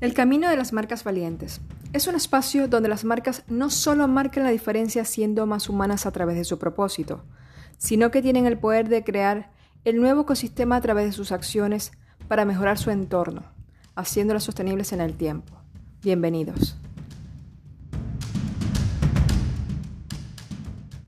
El camino de las marcas valientes. Es un espacio donde las marcas no solo marcan la diferencia siendo más humanas a través de su propósito, sino que tienen el poder de crear el nuevo ecosistema a través de sus acciones para mejorar su entorno, haciéndolas sostenibles en el tiempo. Bienvenidos.